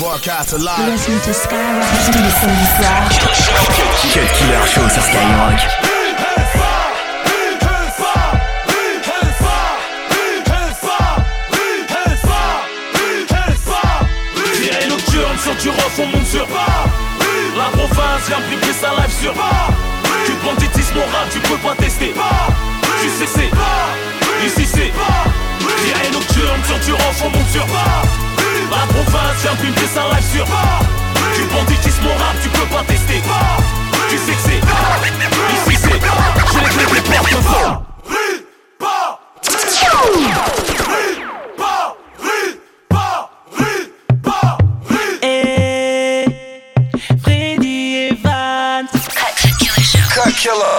Broadcast alive. Listen to Skyrock tous les samedis soirs. Cut Killer Show sur Skyrock. Sur du rock, on monte sur La province vient piquer sa live sur Du banditisme au rap, tu peux pas tester Tu sais c'est Ici c'est Virée nocturne sur du rock, on monte sur la province, j'ai un live sur. Du mon rap, tu peux pas tester. Tu sais que c'est Ici c'est J'ai les clés des portes fort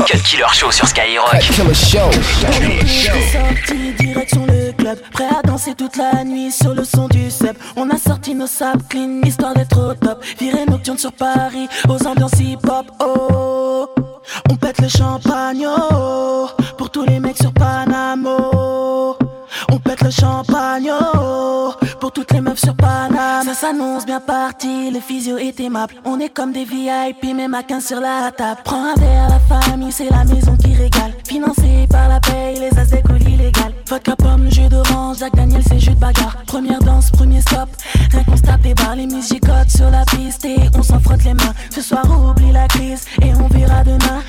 Cut Killer Show sur Skyrock. Cut Killer Show. Cut killer show. Prêt à danser toute la nuit sur le son du sub On a sorti nos sables clean histoire d'être au top. Virée nocturne sur Paris aux ambiances hip hop oh. On pète le champagne oh. Pour tous les mecs sur Panamo On pète le champagne oh Pour toutes les meufs sur Paname. Ça s'annonce bien parti, le physio est aimable. On est comme des VIP, mais maquin sur la table. Prends un verre, la famille, c'est la maison qui régale. Financé par la paye, les as d'école illégales Vodka pomme, jus d'orange, Jack Daniel, c'est jus de bagarre. Première danse, premier stop, rien qu'on se tape des barres Les musiques sur la piste et on s'en frotte les mains. Ce soir, oublie la crise et on verra demain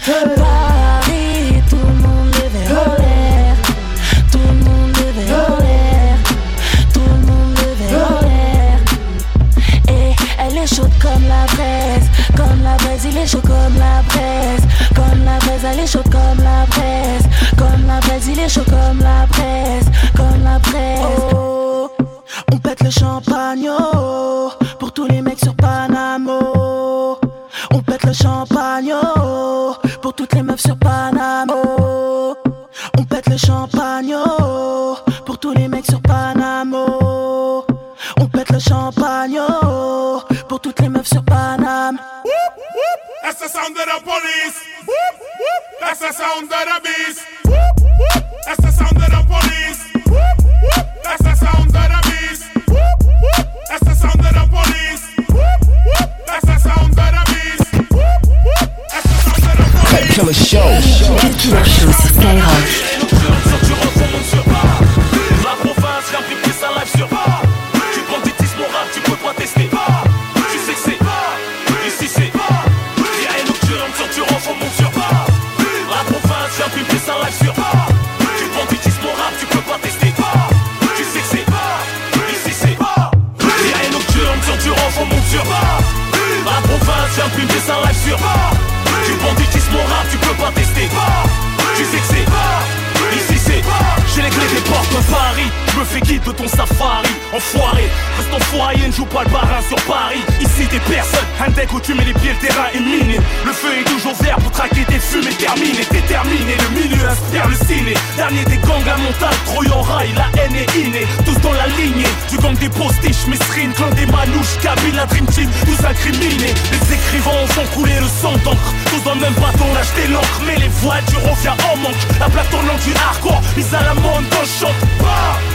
des personnes. Un deck où tu mets les pieds, le terrain est miné. Le feu est toujours vert pour traquer des fumées. Terminées Déterminé, le milieu inspire le ciné. Dernier des gangs à montagne, Troy en rail La haine est innée, tous dans la lignée. Du gang des postiches, Mesrine, clan des manouches Kabyle, la Dream Team, tous incriminés. Les écrivains font couler le sang d'encre. Tous dans le même bateau, lâche des l'encre Mais les voitures reviennent en manque. La tournante du hardcore, mise à la mode quand je chante Paris,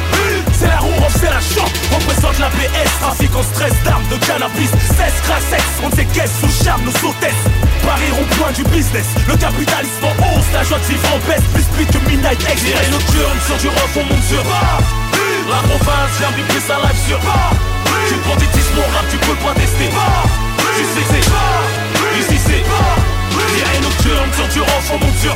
C'est la roue, fait la chante Représente la PS, trafic en stress d'armes de cannabis. 16 crack sexe, on sait caisse sous charme nos hôtesses Paris rond-point du business. Le capitalisme en hausse, la joie de vivre en baisse. Plus speed que Midnight Virée nocturne sur du rock, on monte sur La province vient piquer sa live sur Du banditisme au rap, tu peux pas tester. Tu sais c'est Ici c'est nocturne sur du rock, on monte sur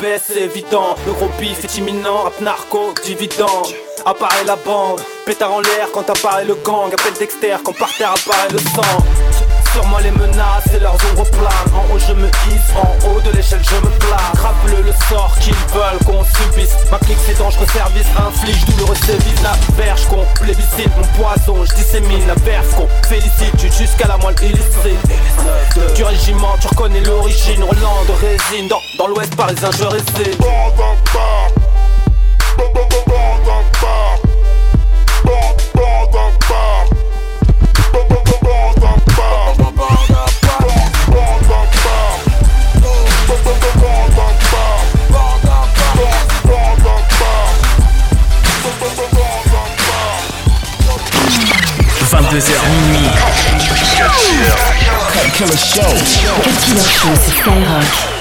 Baisse, c'est évident. Le gros bif est imminent, rap narco, dividende. Apparaît la bande, pétard en l'air quand apparaît le gang. Appelle Dexter quand par terre apparaît le sang. Sur moi les menaces et leurs ombres planent En haut je me hisse, en haut de l'échelle je me place Rappelle le sort qu'ils veulent qu'on subisse. Ma clique c'est dangereux service, inflige douloureux sévices La verge qu'on plébiscite, mon poison je dissémine La verse qu'on félicite, jusqu'à la moelle illicite. Du régiment tu reconnais l'origine. Roland de résine, dans, dans l'ouest parisien je réside minuit. Killer Show. Killer Show, c'est Skyrock.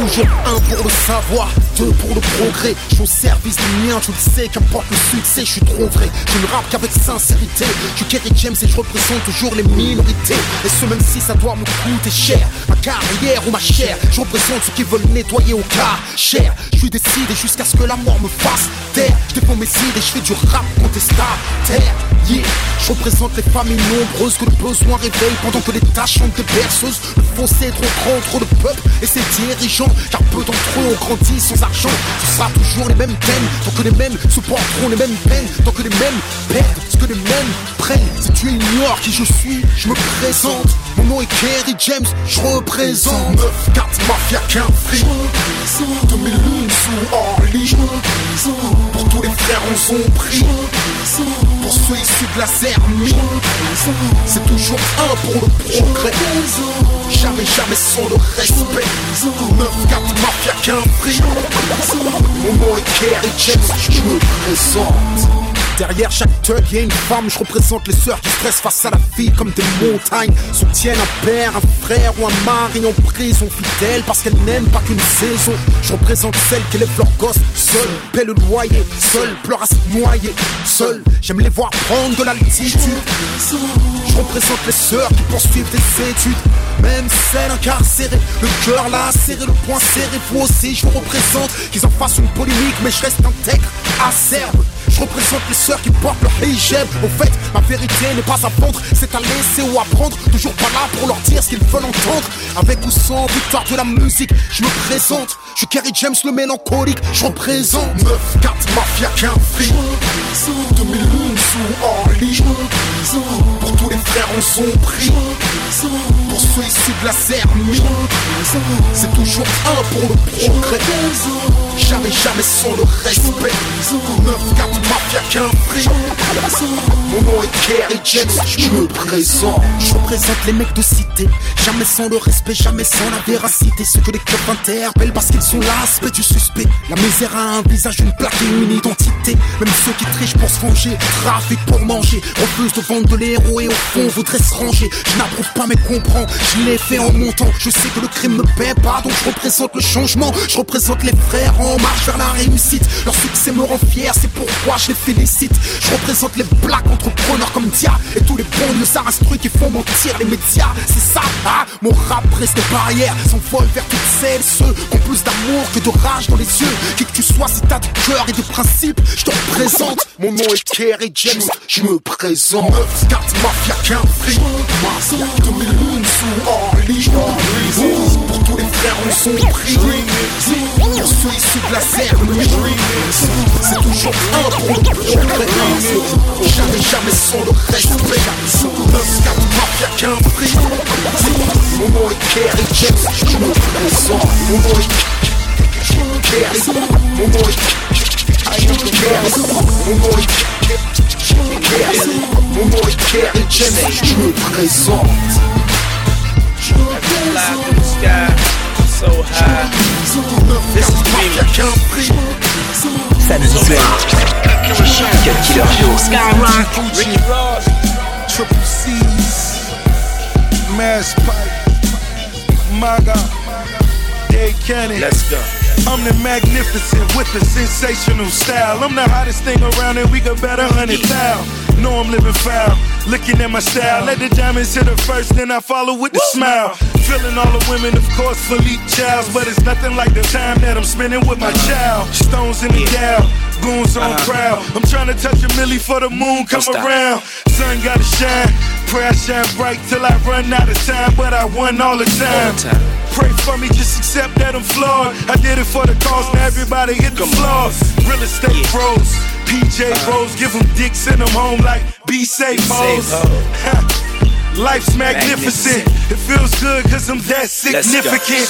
Toujours un pour le savoir, deux pour le progrès. Je suis au service du mien, tu le sais, qu'importe le succès, je suis trop vrai. Je ne rappe qu'avec sincérité. Je suis Kerry James et je représente toujours les minorités. Et ce même si ça doit me coûter cher, ma carrière ou ma chair. Je représente ceux qui veulent nettoyer au cas cher. Je suis décidé jusqu'à ce que la mort me fasse taire. Je défends mes idées, je fais du rap contestataire. Yeah. Je représente les familles nombreuses que le besoin réveille pendant que les tâches sont des berceuses. Le fossé est trop grand, trop de peuple et c'est car peu d'entre eux ont grandi sans argent. Ce sera toujours les mêmes thèmes, tant que les mêmes supporteront les mêmes peines, tant que les mêmes perdent ce que les mêmes prennent. Si tu ignores qui je suis, je me présente. Mon nom est Kerry James, je représente 9-4 mafia qu'un fric. 2000 lunes sous Orly. Pour tous les frères on son prix Pour ceux issus de la Zermie C'est toujours un pour le progrès. Jamais, jamais sans le respect. 9-4 mafia qu'un fric Mon nom est Kerry James, je me présente Derrière chaque thug, y'a une femme, je représente les sœurs qui stressent face à la vie comme des montagnes. Soutiennent un père, un frère ou un mari en prison fidèle parce qu'elles n'aiment pas qu'une saison. Je représente celles qui élèvent leurs gosses seules, paient le loyer, seules, pleurent à se noyer, seules. J'aime les voir prendre de l'altitude. Je représente les sœurs qui poursuivent des études, même celles incarcérées. Le cœur là serré, le poing serré, vous aussi je vous représente. Qu'ils en fassent une polémique, mais je reste intègre, acerbe. Je représente les sœurs qui portent leur hijab. Au fait, ma vérité n'est pas à vendre C'est à laisser ou à prendre. Toujours pas là pour leur dire ce qu'ils veulent entendre. Avec ou sans victoire de la musique Je me présente. Je suis Kerry James le mélancolique. Je représente 9, 4, mafia qu'un fric. 2000 lunes sous Orly Pour tous les frères on son prix Pour ceux issus de la Zermie C'est toujours un pour le progrès Jamais, jamais sans le respect. 9, 4, mafia qu'un prix. Mon nom est Kerry James, je me présente. Je représente les mecs de cité. Jamais sans le respect, jamais sans la véracité. Ceux que les clubs interpellent parce qu'ils sont l'aspect du suspect. La misère a un visage, une plaque et une identité. Même ceux qui trichent pour se venger Trafic pour manger. Refusent de vendre de l'héros et au fond voudraient se ranger. Je n'approuve pas mais comprends. Je l'ai fait en montant. Je sais que le crime ne paie pas Donc je représente le changement. Je représente les frères marche vers la réussite Leur succès me rend fier, c'est pourquoi je les félicite. Je représente les black entrepreneurs comme Dia et tous les bons trucs qui font mentir les médias. C'est ça, ah, mon rap brise des barrières, s'envole vers toutes celles, ceux qui ont plus d'amour que de rage dans les yeux. Qui que tu sois, si t'as du cœur et des principes, je te représente. Mon nom est Kerry James, je me présente. 9, 4, mafia qu'un fric. 2000 lunes sous darons sont pris On se issu de la C'est toujours un pour le progrès Jamais jamais sans le respect. 9-4 mafia qu'un prix. Momo et Kerry James. On sort Momo et Kerry. Momo et Kerry. Momo et Kerry. Momo et Kerry James. Je me présente. This is me. Samedi soir. Cut Killer Cannon. Let's go. I'm the magnificent with the sensational style. I'm the hottest thing around and we could bet a hundred thousand. Know I'm living foul, looking at my style. Let the diamonds hit it first, then I follow with the smile. Feeling all the women, of course, Philippe Childs. But it's nothing like the time that I'm spending with my child. Stones in the gal, goons on crowd. I'm trying to touch a milli for the moon come around. Sun gotta shine, pray I shine bright till I run out of time. But I won all the time. Pray for me, just accept that I'm flawed. I did it for the cause, now everybody hit the floor. Real estate pros, PJ Rose, give them dicks in them home like be safe hoes. Life's magnificent. It feels good cause I'm that significant.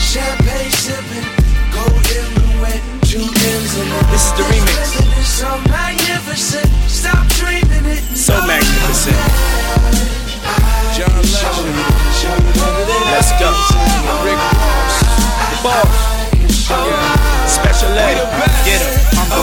Champagne sipping, gold everywhere, two ends in. This is the remix. So magnificent, stop dreaming it. So magnificent. John Legend. Let's go. Rick The boss. Yeah. Special ed. Get him.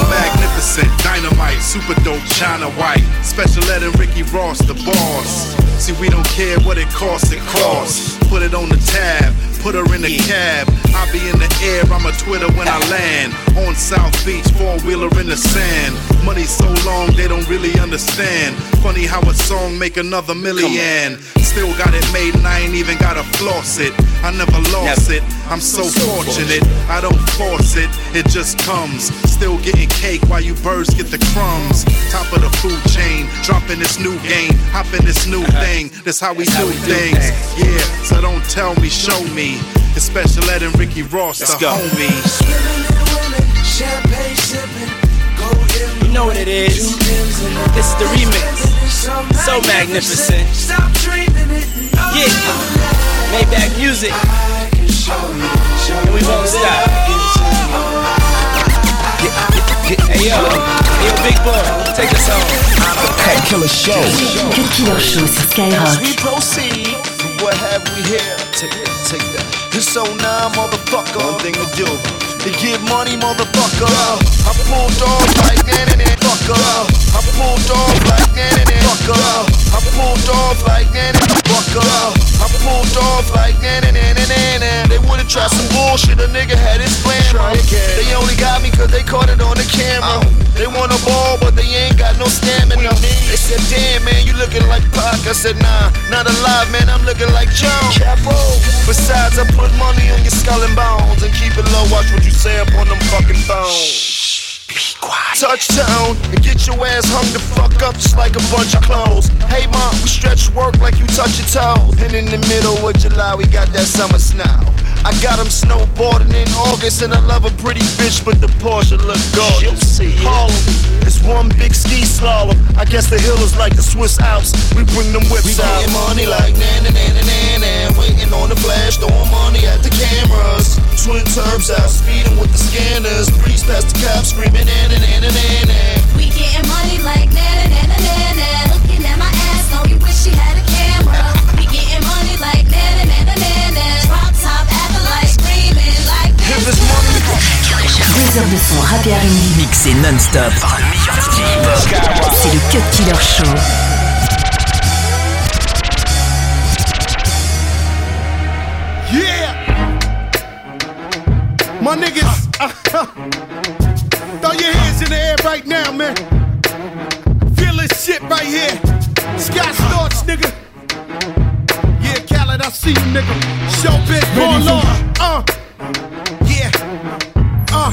Magnificent, dynamite, super dope, China white. Special ed and Ricky Ross, the boss. See, we don't care what it costs, it costs. Put it on the tab, put her in the cab. I be in the air, I'm a Twitter when I land. On South Beach, four wheeler in the sand. Money so long, they don't really understand. Funny how a song make another million. Still got it made and I ain't even gotta floss it. I never lost it, I'm so fortunate. I don't force it, it just comes. Still getting cake while you birds get the crumbs. Top of the food chain, dropping this new game, hopping this new uh-huh. thing. That's how we do things. Yeah, so don't tell me, show me. It's Special Ed and Ricky Ross, Let's the go. homie. Champagne sipping, You know what it is. This is the remix. So magnificent. Stop dreaming it. Yeah. Maybach music. And we won't stop. Hey yo, hey yo, big boy, take us home. Cut Killer Show. Cut Killer Show sur Skyrock. we proceed, what have we here? Take that, take that. It's so now, motherfucker. One thing to do. To get money, motherfucker. I pulled off like that and that, fucker. I pulled off like I said, nah, not alive, man, I'm looking like John. Besides, I put money on your skull and bones and keep it low. Watch what you say up on them fucking phones. Be quiet. Touchdown and get your ass hung the fuck up just like a bunch of clothes. Hey mom, we stretch work like you touch your toes. And in the middle of July, we got that summer snow. I got him snowboarding in August, and I love a pretty bitch, but the Porsche look gorgeous. Harlem, it's one big ski slalom. I guess the hill is like the Swiss Alps. We bring them whips we out. We money like na na na na na na. Waiting on the flash, throwing money at the cameras. Twin turbs out, speeding with the scanners. Breeze past the cops, screaming non-stop par le meilleur DJ hip-hop. C'est le Cut Killer Show. Yeah! My niggas, throw your hands in the air right now, man. Feel this shit right here. Scott Storch, nigga. Yeah, Khaled, I see you, nigga. Showbiz, Born Uh, yeah. Uh,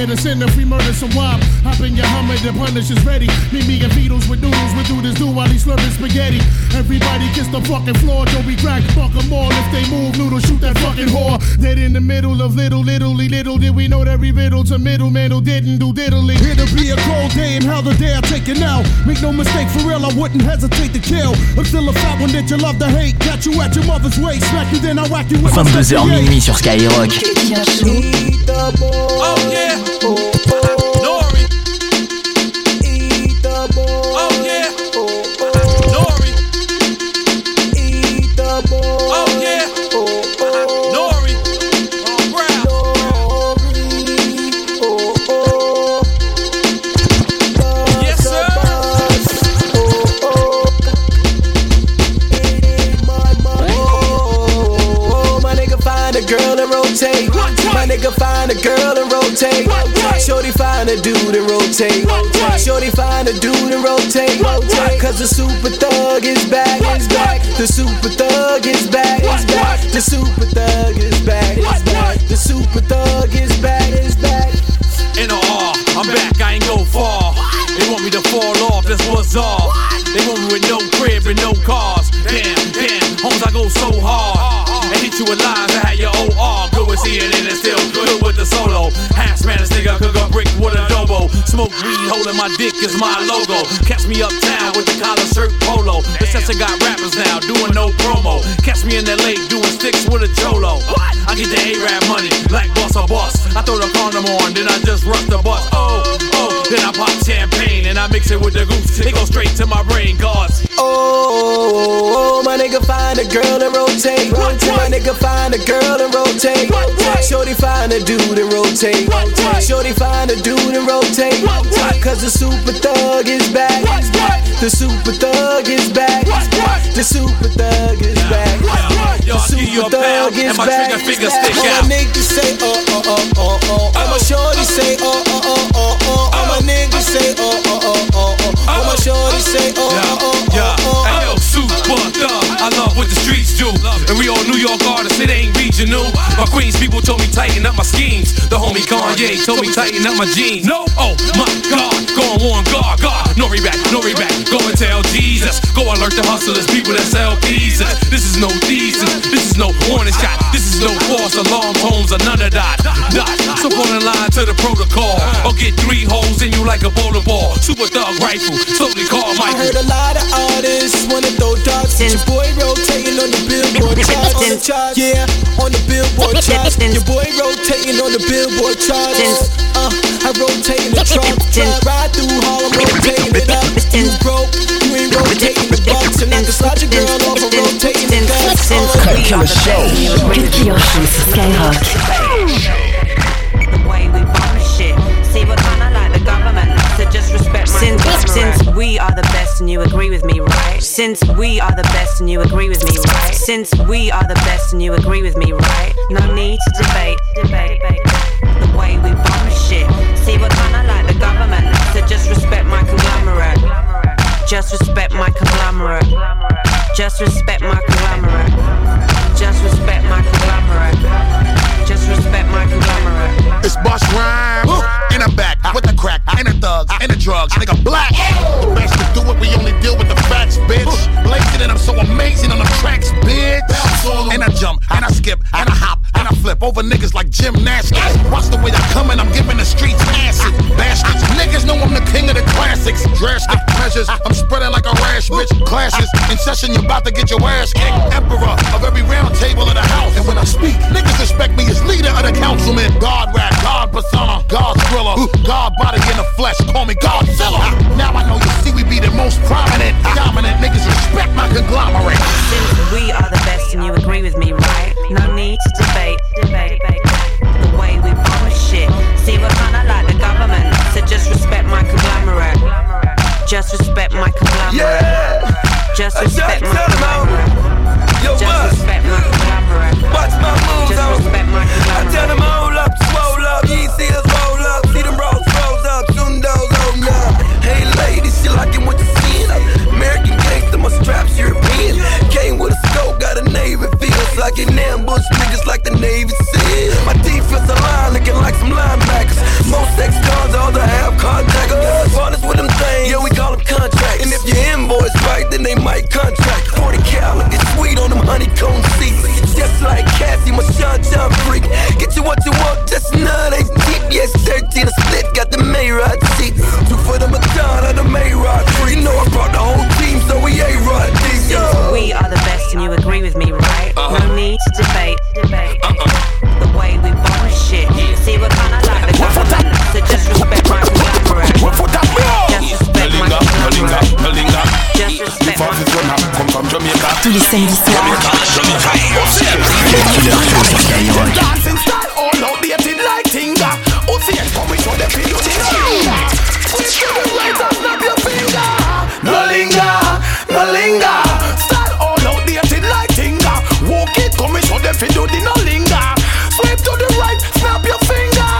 Get us in if we murder some wop. Hop in your Hummer, the punish is ready. Meet me and Beatles with noodles, we do this do while he's slurping spaghetti. Everybody kiss the fucking floor, Joe, we crack, fuck 'em all. If they move, noodle, shoot that fucking whore. Dead in the middle of little, little, little, did we know that we riddle to middleman who didn't do diddly. It'll be a cold day and how the day I take it now. Make no mistake, for real, I wouldn't hesitate to kill. I'm still a fat one that you love to hate. Catch you at your mother's waist, smack you, then I whack you with 22h minuit sur Skyrock. Oh yeah. Nori. Eat the ball Oh yeah. Nori. Eat the ball Oh yeah. Nori. On ground. Yes sir. Oh my body. Oh my nigga find a girl and rotate. My nigga find a girl and rotate. Find a girl and rotate. Shorty find find a dude and rotate. Shorty find a dude and rotate. Cause the super thug is back, is back. The super thug is back, is back. The super thug is back, is back. The super thug is back, is back. In a R, I'm back, I ain't go far. They want me to fall off, that's what's all. They want me with no crib and no cars. Damn, damn, homes I go so hard. You with lines that had your OR. Good with seeing it and still good with the solo. Half Spanish nigga cook a brick with a dobo. Smoke weed, holding my dick is my logo. Catch me uptown with the collar shirt polo. The session got rappers now doing no promo. Catch me in the lake doing sticks with a cholo. I get the A-rap money like boss or boss. I throw the condom on, then I just rush the bus. Oh, then I pop champagne and I mix it with the goose. It goes straight to my brain, cause. Oh, oh, my nigga find a girl and rotate. My nigga find a girl and rotate. Shorty find a dude and rotate. Shorty find a dude and rotate. Cause the super thug is back. The super thug is back. The super thug is back. The super thug is back. All my niggas say oh oh oh oh oh. All my shorty say oh oh oh oh oh. oh, oh say oh oh oh Yeah, oh, oh. super thug. I love what the streets do. And we all New York artists, it ain't regional. My Queens people told me tighten up my schemes. The homie Kanye told me tighten up my jeans. No, oh my God, go on one guard, God. No reback, no reback. Go and tell Jesus. Go alert the hustlers, people that sell pieces. This is no thesis, this is no warning shot. This is no false alarm tones or none of that. Dot. So fall in line to the protocol. Or get three holes in you like a bowler ball. Super thug rifle, slowly call I heard a lot of artists wanna throw darts. Your boy rotating on the billboard charts. On the charts. Yeah, on the billboard charts. Your boy rotating on the billboard charts. Uh, I rotate in the trunk. Ride through Harlem, rotating it up. You broke, you ain't rotating the bucks. And I can slide your girl off and rotating the guts. Cut Killer Show. Cut Killer Show sur Skyrock. Since, since we are the best and you agree with me, right? Since we are the best and you agree with me, right? Since we are the best and you agree with me, right? No need to debate, debate, debate. The way we bomb shit. See, we're kinda like the government, so just respect my conglomerate. Just respect my conglomerate. Just respect my conglomerate. Just respect my conglomerate. Just respect my conglomerate. It's Boss Rhyme. In the back, with the crack, and the thugs, and the drugs, nigga black. The best to do it, we only deal with the facts, bitch. Blazing and I'm so amazing on the tracks, bitch. And I jump, and I skip, and I hop, and I flip over niggas like gymnastics. Watch the way I come and I'm giving the streets acid. Bastards, niggas know I'm the king of the classics. Drastic measures, I'm spreading like a rash, bitch. Clashes in session, you about to get your ass kicked. Emperor of every round table of the house. And when I speak, niggas respect me as leader of the councilmen. God rap, God persona, God thriller, honeycomb seats. Just like Cassie, my Sean John freak. Get you what you want, just not a deep. Yes, 13 a split, got the Mayrod seats. Two for the Madonna, the Mayrod free. You know I brought the whole team, so we. Since we are the best and you agree with me, right? Uh-huh. No need to debate, debate. The way we bomb shit. See, we're kinda like the so just respect conglomerate. Tous les samedis soirs. Dancing style all outdated like Tinga. Uzi and come with the feel you tinga. Switch to the right and snap your finger. No linger, no linger. Style all outdated like Tinga. Walk it, come and show them fi do the no linger. Swipe to the right, snap your finger.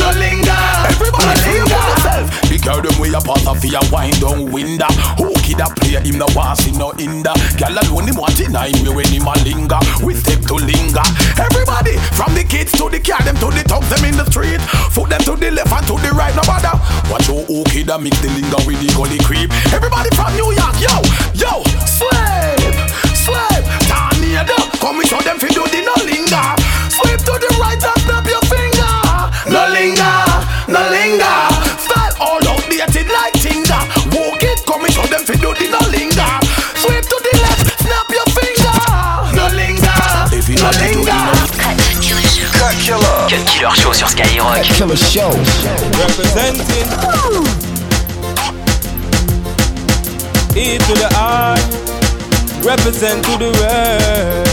No linger, everybody. fi a wind down window. Who a play him no want see no hinder. Girl alone him want him me when him a linger. We step to linger. Everybody from the kids to the car them to the thugs them in the street. Foot them to the left and to the right no bother. Watch how kid a mix the linger with the gully creep. Everybody from New York, yo, yo, slave, slave, tornado. Come we show them fi do the no linger. Sweep to the right and snap your finger. No linger, Killer. Show sur Skyrock. Killer Show. Representing E to the R, represent to the world.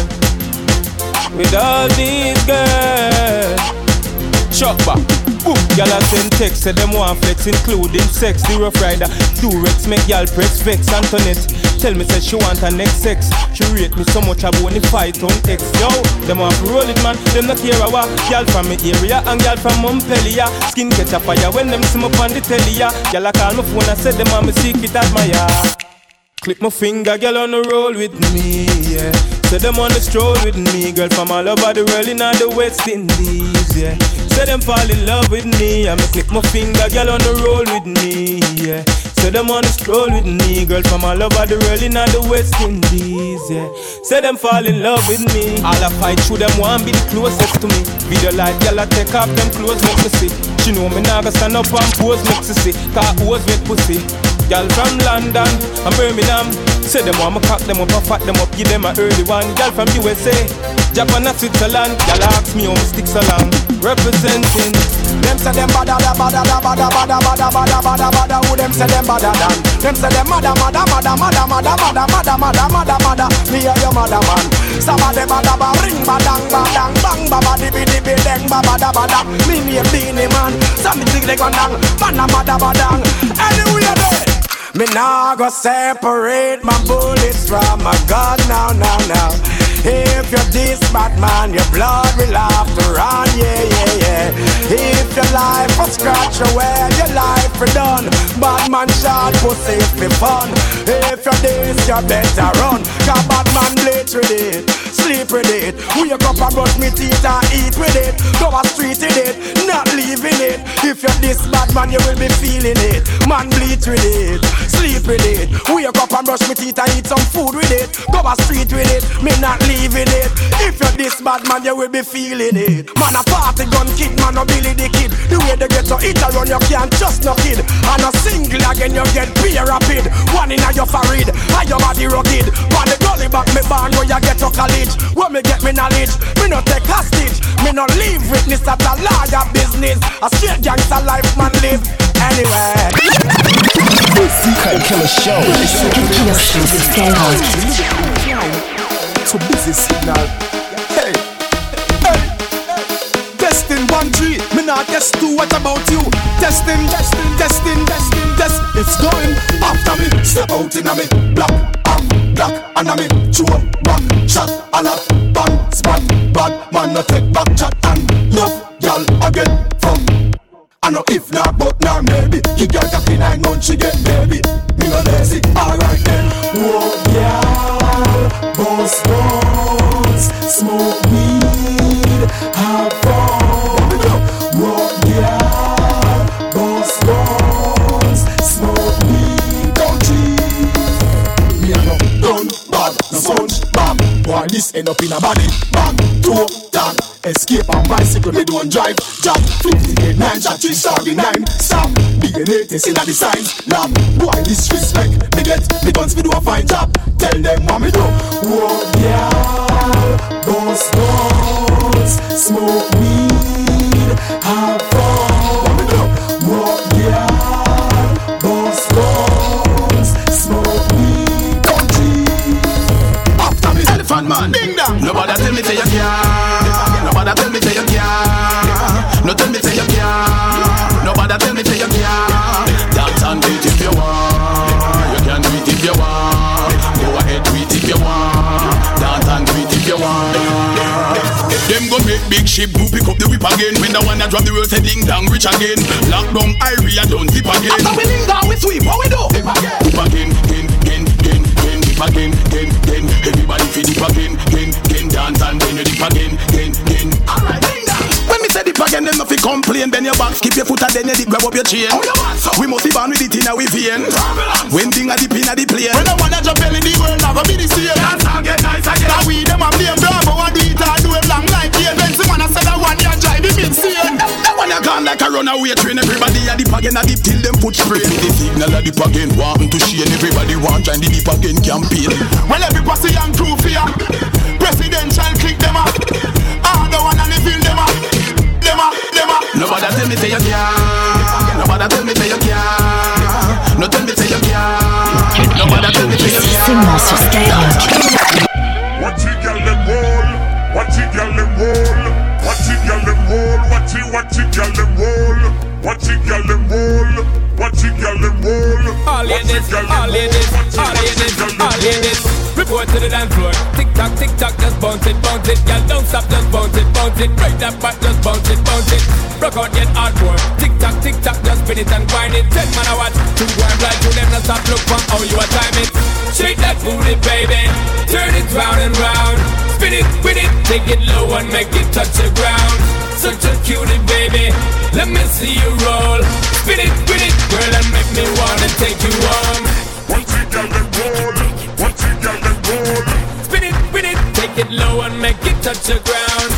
With all these girls, Chuck back. Boom, y'all a send text, say them want flex, including sex. The rough rider, Durex, make y'all press vex. Antoinette, tell me say she want her next sex. She rate me so much I wanna fight on X. Yo, them want roll it, man. Them not care what. Y'all from me area and y'all from Montpellier. Skin catch a fire when them see me on the telly. Y'all a call my phone and say them want me secret admire. Click my finger, girl on the roll with me, yeah. Say them on the stroll with me, girl from all over the world in all the West Indies, yeah. Say them fall in love with me, I'ma click my finger, girl on the roll with me, yeah. Say them on the stroll with me, girl from all over the world in the West Indies, yeah. Say them fall in love with me, all I fight through them want be the closest to me. Video like girl I take off them clothes, make me see. She know me now stand up and pose, make me see. Cause who's with pussy. Girl from London and Birmingham Say them want me cock them up and fat them up Give them a early one Girl from USA Japan and Switzerland Girl ask me how me stick so long Representing Them say them bada da bada da bada bada bada bada bada bada Who them say them bada dan? Them say them mada mada mada mada mada mada mada mada mada mada. Me and your mother man. Sama de bada ba ring badang badang bang baba dibi dibi deng baba da bada Me name Beenie Man. Some me dig leg on dang Bada mada badang Anyway there me nah go separate my bullets from my gun now, now, now. If you're this bad man, your blood will have to run, yeah, yeah, yeah. If your life was scratch away, your life for done. Bad man shot pussy for fun. If you're this, you better run. Cause bad man bleach with it, sleep with it. Wake up and brush me teeth and eat with it. Go a street with it, not leaving it. If you're this bad man, you will be feeling it. Man bleach with it, sleep with it. Wake up and brush me teeth and eat some food with it. Go a street with it, me not leaving it. If you're this bad man, you will be feeling it. Man a party gun kid, man a Billy the kid. The way they get to eat around, you can't just no kid. And a single again, you get beer rapid. One in a your forehead, and your body rugged. But the gully back me barn where you get to college. Where me get me knowledge, me no take hostage. Me no leave witness that a lawyer business. A straight gangster life man live. Anyway. Cut Killer Show. Cut Killer Show sur Skyrock. So busy signal. Hey, hey, testing one G. Me not guess two. What about you? Testing, testing, testing, testing, test. It's going after me. Step out in a me black, um, black, and a me chew back shot a lot, bang, span, bad man no take back chat and love, y'all again from. I know if not, but now maybe. You got a pin nine months, she get baby. Me no lazy, alright then. Whoa, yeah. Boss, boss. Smoke this end up in a body bag Two, down Escape on bicycle, me don't drive. Jump, 58, 9, shot 3, sorry, 9 Stop, DNA test in the signs Lab, boy disrespect. Me get, me guns, me do a fine job. Tell them what me do. Whoa, yeah. Boss, boss Smoke weed. Have fun man Ding dong Nobody tell me say you can't Nobody tell me say you can't No tell me say you can't Nobody tell me say you can't Dance and do it if you want You can do it if you want Go ahead do it if you want Dance and do it if you want Them go make big ship do pick up the whip again. When the one that drop the world say ding dong rich again. Lock down area don't dip again. After we linger, we sweep, what we do? Dip again. Dip again, again, again, again, dip again, again, again. Everybody fi dip Bend your back, skip your foot and then you dip, grab up your chain. How you want so? We must be born with it in our vein. When ding a dip in a the plane. When I wanna jump belly, the world never be the same. Dance and get nice again. Now we them a blame Bravo and do it and do it long like Ian Benson man I said that one you drive him insane. One you gone like a runaway train. Everybody a dip again, a dip till them foot sprain. The signal a dip again, want to shame. Everybody want join the dip again campaign. Well every posse and crew fear. Presidential click them up. Nobody tell me say you can't. Nobody tell me say you can't. No tell me say you can't. Nobody tell me say you can't. Seulement sur Skyrock. Watch it, girl, them roll. Watch it, girl, them roll. Watch it, girl, them roll. Watch it, watch it, girl, them roll. Watch it, girl, them roll. Watch it, girl, them roll. All ladies, all ladies, all ladies, all ladies. Report to the dance floor. Tick tock, tick tock, just bounce it, bounce it. Girl, don't stop, just bounce it, bounce it. Break that back, Rock out, get hardcore. Tick tock, tick tock, just spin it and grind it. Ten man a watch, two one like you them, not stop. Look for how you a time it. Shake that booty, baby. Turn it round and round. Spin it, spin it, take it low and make it touch the ground. Such a cutie, baby. Let me see you roll. Spin it, spin it, girl, and make me wanna take you home. Watch it, girl, them roll. Watch it, girl, them roll. Spin it, spin it, take it low and make it touch the ground.